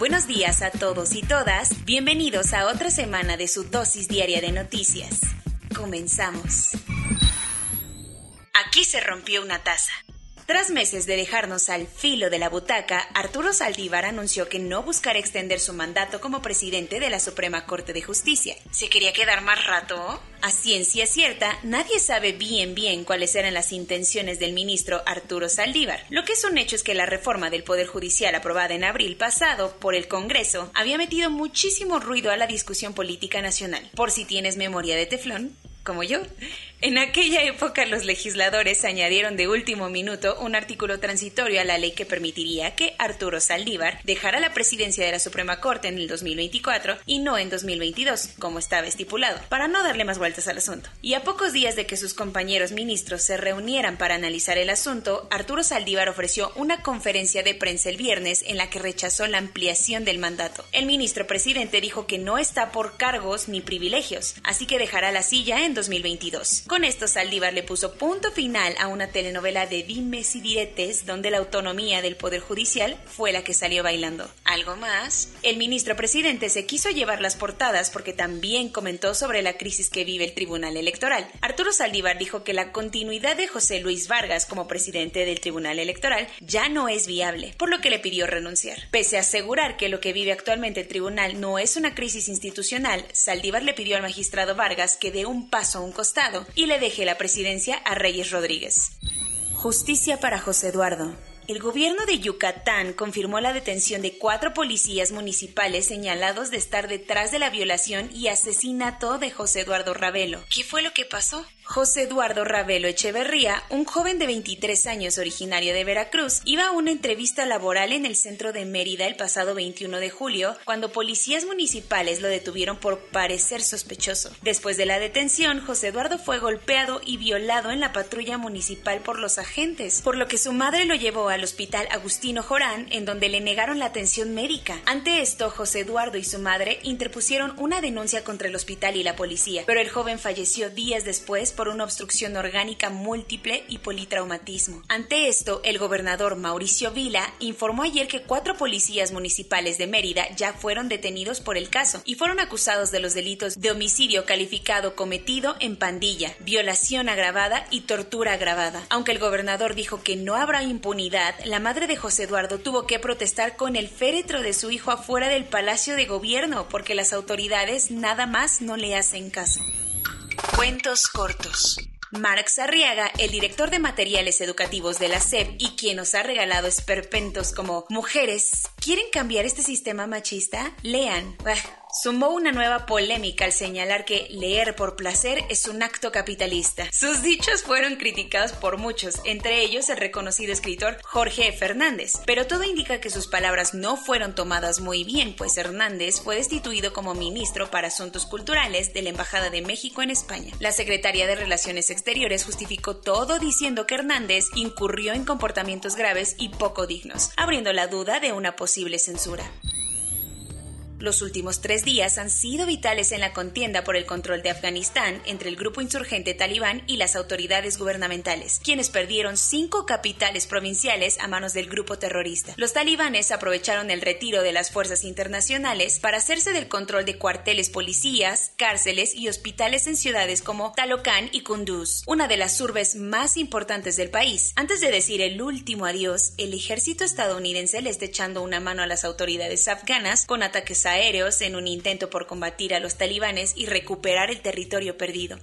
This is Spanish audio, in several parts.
Buenos días a todos y todas. Bienvenidos a otra semana de su dosis diaria de noticias. Comenzamos. Aquí se rompió una taza. Tras meses de dejarnos al filo de la butaca, Arturo Saldívar anunció que no buscará extender su mandato como presidente de la Suprema Corte de Justicia. ¿Se quería quedar más rato? A ciencia cierta, nadie sabe bien bien cuáles eran las intenciones del ministro Arturo Saldívar. Lo que es un hecho es que la reforma del Poder Judicial aprobada en abril pasado por el Congreso había metido muchísimo ruido a la discusión política nacional. Por si tienes memoria de teflón, como yo. En aquella época los legisladores añadieron de último minuto un artículo transitorio a la ley que permitiría que Arturo Saldívar dejara la presidencia de la Suprema Corte en el 2024 y no en 2022, como estaba estipulado, para no darle más vueltas al asunto. Y a pocos días de que sus compañeros ministros se reunieran para analizar el asunto, Arturo Saldívar ofreció una conferencia de prensa el viernes en la que rechazó la ampliación del mandato. El ministro presidente dijo que no está por cargos ni privilegios, así que dejará la silla en 2022. Con esto, Saldívar le puso punto final a una telenovela de dimes y diretes donde la autonomía del Poder Judicial fue la que salió bailando. ¿Algo más? El ministro presidente se quiso llevar las portadas porque también comentó sobre la crisis que vive el Tribunal Electoral. Arturo Saldívar dijo que la continuidad de José Luis Vargas como presidente del Tribunal Electoral ya no es viable, por lo que le pidió renunciar. Pese a asegurar que lo que vive actualmente el tribunal no es una crisis institucional, Saldívar le pidió al magistrado Vargas que dé un paso a un costado le deje la presidencia a Reyes Rodríguez. Justicia para José Eduardo. El gobierno de Yucatán confirmó la detención de cuatro policías municipales señalados de estar detrás de la violación y asesinato de José Eduardo Ravelo. ¿Qué fue lo que pasó? José Eduardo Ravelo Echeverría, un joven de 23 años originario de Veracruz, iba a una entrevista laboral en el centro de Mérida el pasado 21 de julio, cuando policías municipales lo detuvieron por parecer sospechoso. Después de la detención, José Eduardo fue golpeado y violado en la patrulla municipal por los agentes, por lo que su madre lo llevó al hospital Agustino Jorán, en donde le negaron la atención médica. Ante esto, José Eduardo y su madre interpusieron una denuncia contra el hospital y la policía, pero el joven falleció días después por una obstrucción orgánica múltiple y politraumatismo. Ante esto, el gobernador Mauricio Vila informó ayer que cuatro policías municipales de Mérida ya fueron detenidos por el caso y fueron acusados de los delitos de homicidio calificado cometido en pandilla, violación agravada y tortura agravada. Aunque el gobernador dijo que no habrá impunidad, la madre de José Eduardo tuvo que protestar con el féretro de su hijo afuera del Palacio de Gobierno porque las autoridades nada más no le hacen caso. Cuentos cortos. Marx Arriaga, el director de materiales educativos de la SEP y quien nos ha regalado esperpentos como Mujeres, ¿quieren cambiar este sistema machista? Lean. Sumó una nueva polémica al señalar que leer por placer es un acto capitalista. Sus dichos fueron criticados por muchos, entre ellos el reconocido escritor Jorge Fernández, pero todo indica que sus palabras no fueron tomadas muy bien, pues Hernández fue destituido como ministro para Asuntos Culturales de la Embajada de México en España. La secretaria de Relaciones Exteriores justificó todo diciendo que Hernández incurrió en comportamientos graves y poco dignos, abriendo la duda de una posible censura. Los últimos tres días han sido vitales en la contienda por el control de Afganistán entre el grupo insurgente talibán y las autoridades gubernamentales, quienes perdieron cinco capitales provinciales a manos del grupo terrorista. Los talibanes aprovecharon el retiro de las fuerzas internacionales para hacerse del control de cuarteles policías, cárceles y hospitales en ciudades como Talocan y Kunduz, una de las urbes más importantes del país. Antes de decir el último adiós, el ejército estadounidense le está echando una mano a las autoridades afganas con ataques aéreos en un intento por combatir a los talibanes y recuperar el territorio perdido.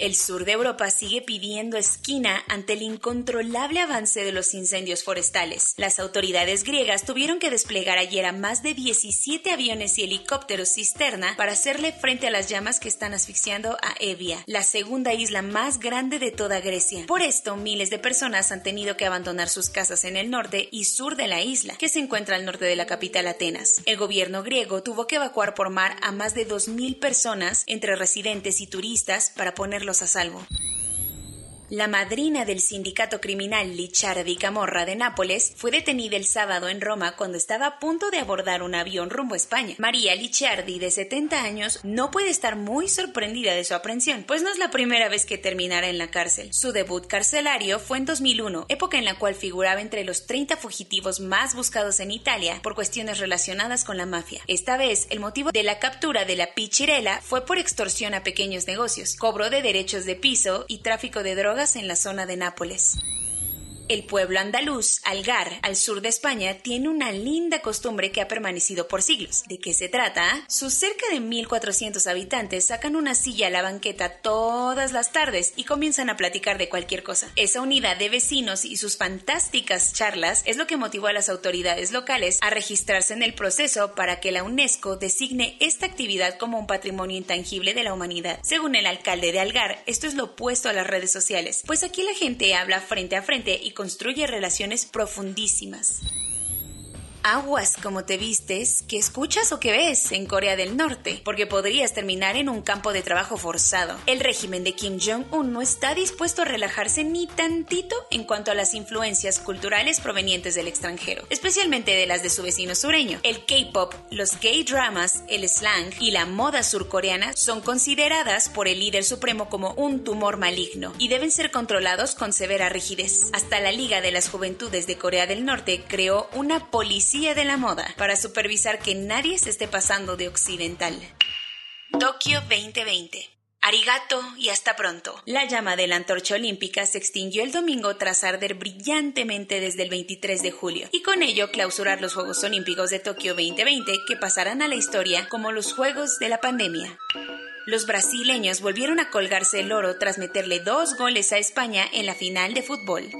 El sur de Europa sigue pidiendo esquina ante el incontrolable avance de los incendios forestales. Las autoridades griegas tuvieron que desplegar ayer a más de 17 aviones y helicópteros cisterna para hacerle frente a las llamas que están asfixiando a Evia, la segunda isla más grande de toda Grecia. Por esto, miles de personas han tenido que abandonar sus casas en el norte y sur de la isla, que se encuentra al norte de la capital Atenas. El gobierno griego tuvo que evacuar por mar a más de 2.000 personas, entre residentes y turistas, para ponerlos a salvo. La madrina del sindicato criminal Licciardi Camorra de Nápoles fue detenida el sábado en Roma cuando estaba a punto de abordar un avión rumbo a España. María Licciardi, de 70 años, no puede estar muy sorprendida de su aprehensión, pues no es la primera vez que terminará en la cárcel. Su debut carcelario fue en 2001, época en la cual figuraba entre los 30 fugitivos más buscados en Italia por cuestiones relacionadas con la mafia. Esta vez, el motivo de la captura de la Pichirela fue por extorsión a pequeños negocios, cobro de derechos de piso y tráfico de drogas en la zona de Nápoles. El pueblo andaluz, Algar, al sur de España, tiene una linda costumbre que ha permanecido por siglos. ¿De qué se trata? Sus cerca de 1.400 habitantes sacan una silla a la banqueta todas las tardes y comienzan a platicar de cualquier cosa. Esa unidad de vecinos y sus fantásticas charlas es lo que motivó a las autoridades locales a registrarse en el proceso para que la UNESCO designe esta actividad como un patrimonio intangible de la humanidad. Según el alcalde de Algar, esto es lo opuesto a las redes sociales, pues aquí la gente habla frente a frente y construye relaciones profundísimas. Aguas como te vistes, que escuchas o que ves en Corea del Norte, porque podrías terminar en un campo de trabajo forzado. El régimen de Kim Jong-un no está dispuesto a relajarse ni tantito en cuanto a las influencias culturales provenientes del extranjero, especialmente de las de su vecino sureño. El K-pop, los gay dramas, el slang y la moda surcoreana son consideradas por el líder supremo como un tumor maligno y deben ser controlados con severa rigidez. Hasta la Liga de las Juventudes de Corea del Norte creó una policía de la moda para supervisar que nadie se esté pasando de occidental. Tokio 2020. Arigato y hasta pronto. La llama de la antorcha olímpica se extinguió el domingo tras arder brillantemente desde el 23 de julio y con ello clausurar los Juegos Olímpicos de Tokio 2020 que pasarán a la historia como los Juegos de la pandemia. Los brasileños volvieron a colgarse el oro tras meterle dos goles a España en la final de fútbol.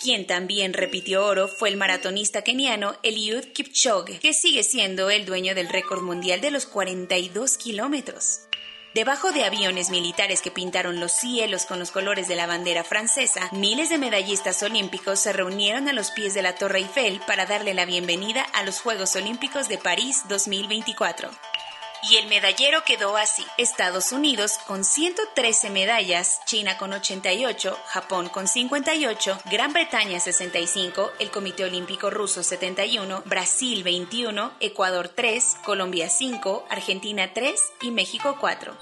Quien también repitió oro fue el maratonista keniano Eliud Kipchoge, que sigue siendo el dueño del récord mundial de los 42 kilómetros. Debajo de aviones militares que pintaron los cielos con los colores de la bandera francesa, miles de medallistas olímpicos se reunieron a los pies de la Torre Eiffel para darle la bienvenida a los Juegos Olímpicos de París 2024. Y el medallero quedó así. Estados Unidos con 113 medallas, China con 88, Japón con 58, Gran Bretaña 65, el Comité Olímpico Ruso 71, Brasil 21, Ecuador 3, Colombia 5, Argentina 3 y México 4.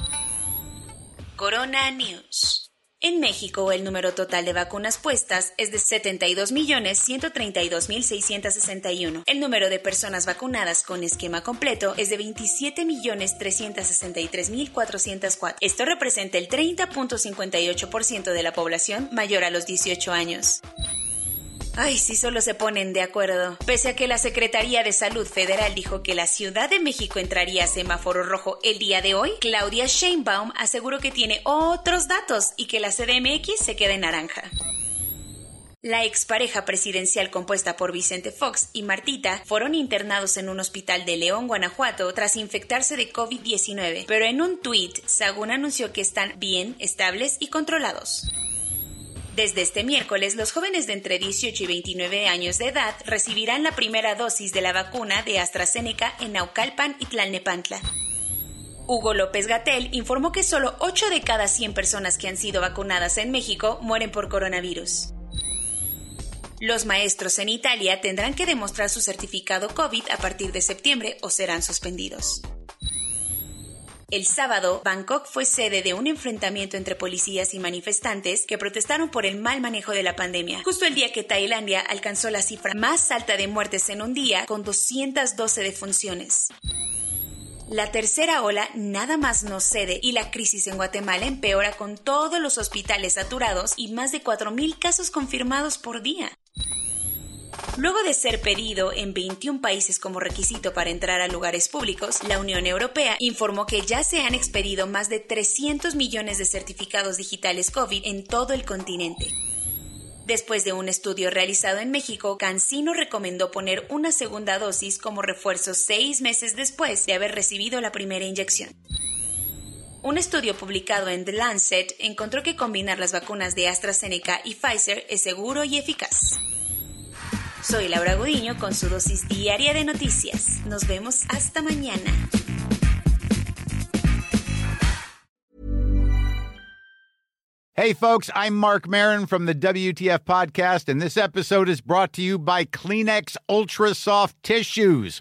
Corona News. En México, el número total de vacunas puestas es de 72.132.661. El número de personas vacunadas con esquema completo es de 27.363.404. Esto representa el 30.58% de la población mayor a los 18 años. Ay, si solo se ponen de acuerdo. Pese a que la Secretaría de Salud Federal dijo que la Ciudad de México entraría a semáforo rojo el día de hoy, Claudia Sheinbaum aseguró que tiene otros datos y que la CDMX se queda en naranja. La expareja presidencial compuesta por Vicente Fox y Martita fueron internados en un hospital de León, Guanajuato, tras infectarse de COVID-19, pero en un tuit, Sagún anunció que están bien, estables y controlados. Desde este miércoles, los jóvenes de entre 18 y 29 años de edad recibirán la primera dosis de la vacuna de AstraZeneca en Naucalpan y Tlalnepantla. Hugo López Gatel informó que solo 8 de cada 100 personas que han sido vacunadas en México mueren por coronavirus. Los maestros en Italia tendrán que demostrar su certificado COVID a partir de septiembre o serán suspendidos. El sábado, Bangkok fue sede de un enfrentamiento entre policías y manifestantes que protestaron por el mal manejo de la pandemia, justo el día que Tailandia alcanzó la cifra más alta de muertes en un día, con 212 defunciones. La tercera ola nada más no cede y la crisis en Guatemala empeora con todos los hospitales saturados y más de 4.000 casos confirmados por día. Luego de ser pedido en 21 países como requisito para entrar a lugares públicos, la Unión Europea informó que ya se han expedido más de 300 millones de certificados digitales COVID en todo el continente. Después de un estudio realizado en México, Cancino recomendó poner una segunda dosis como refuerzo seis meses después de haber recibido la primera inyección. Un estudio publicado en The Lancet encontró que combinar las vacunas de AstraZeneca y Pfizer es seguro y eficaz. Soy Laura Godiño con su dosis diaria de noticias. Nos vemos hasta mañana. Hey, folks, I'm Mark Marin from the WTF Podcast, and this episode is brought to you by Kleenex Ultra Soft Tissues